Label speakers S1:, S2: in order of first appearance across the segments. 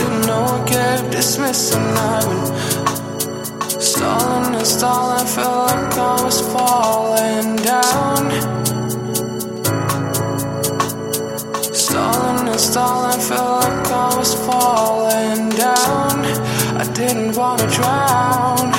S1: Know I kept dismissing. I've stalling and stalling. Felt like I was falling down. Stalling and stalling. Felt like I was falling down. I didn't wanna drown.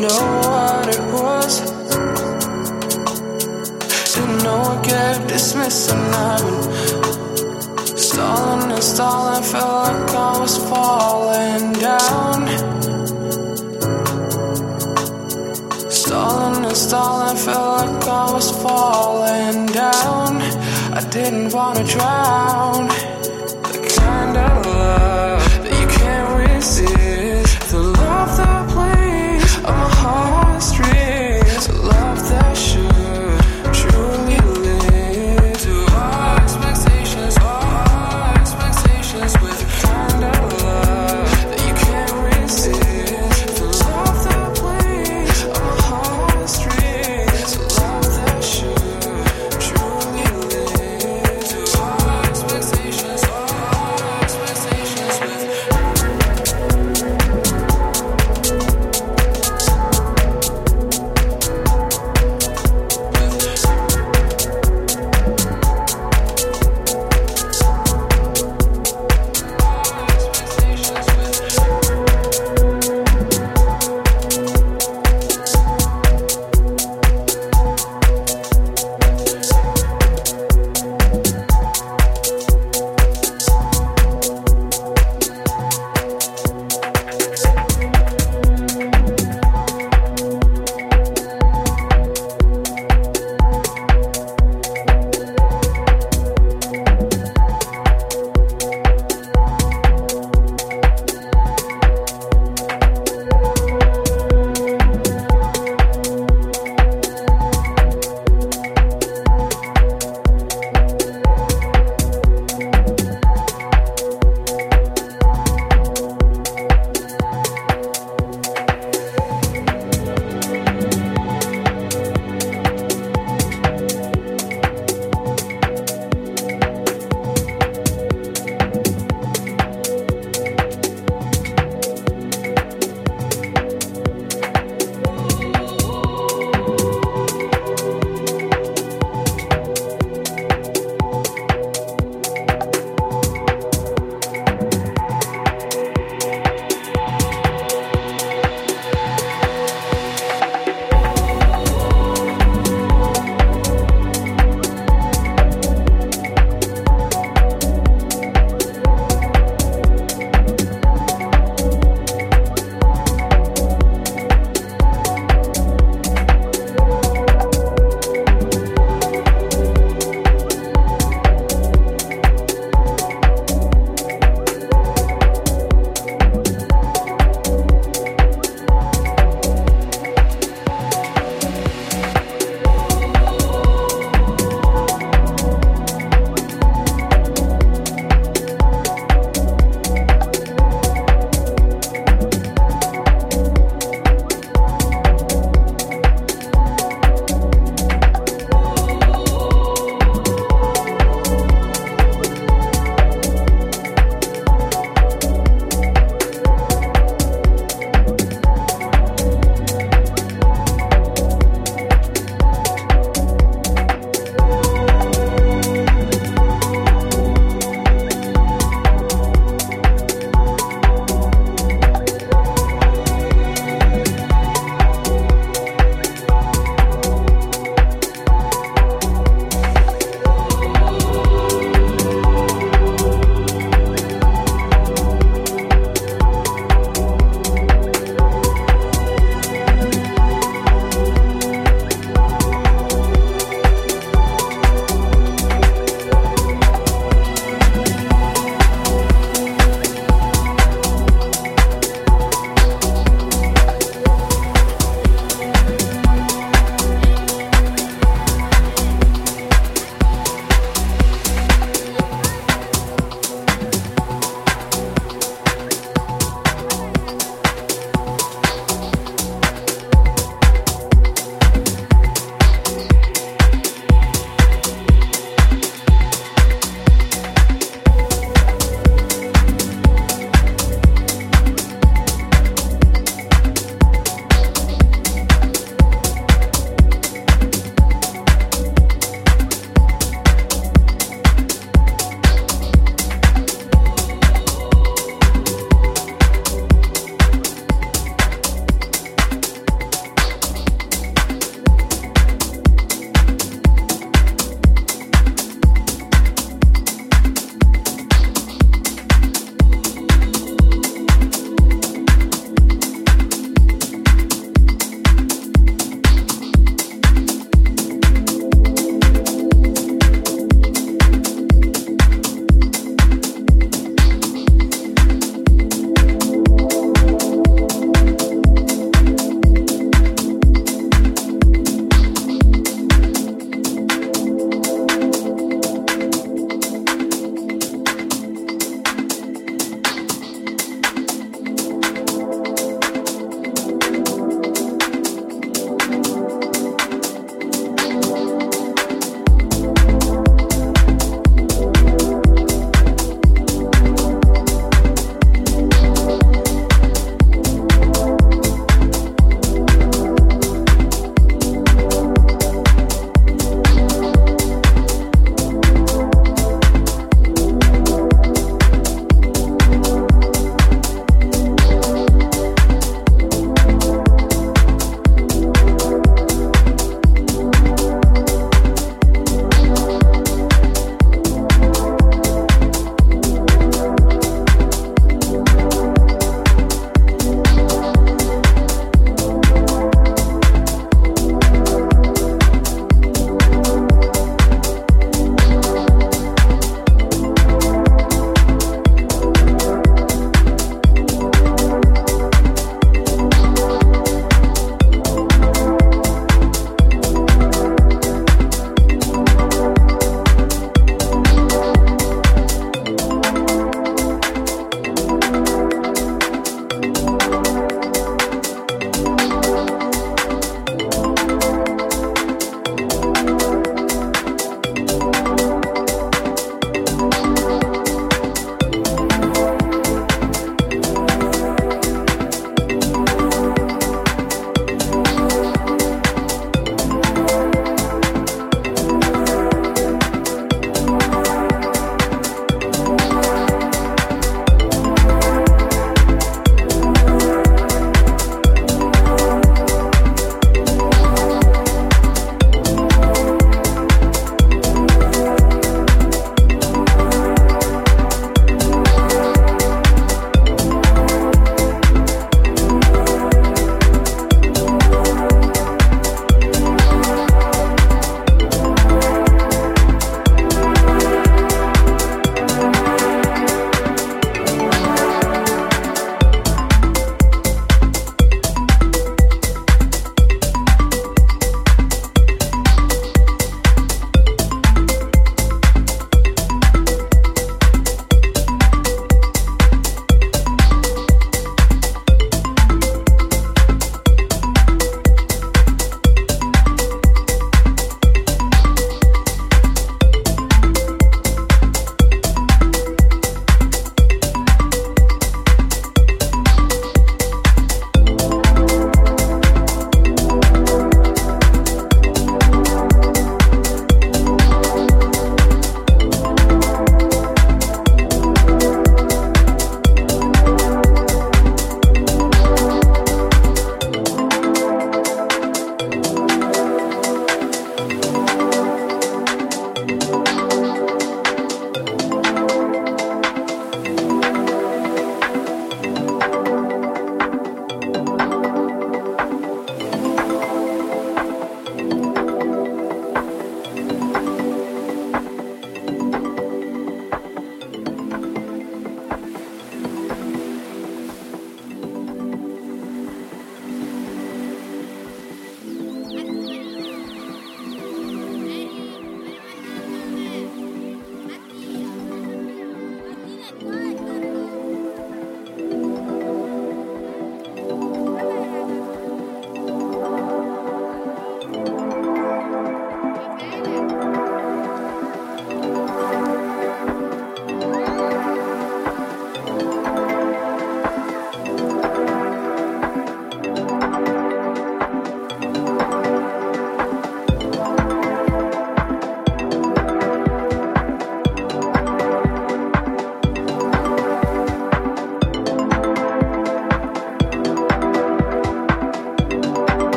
S1: Know what it was. Didn't know I kept dismissing. I've been stalling and stalling, felt like I was falling down. Stalling and stalling, felt like I was falling down. I didn't wanna drown. The kind of love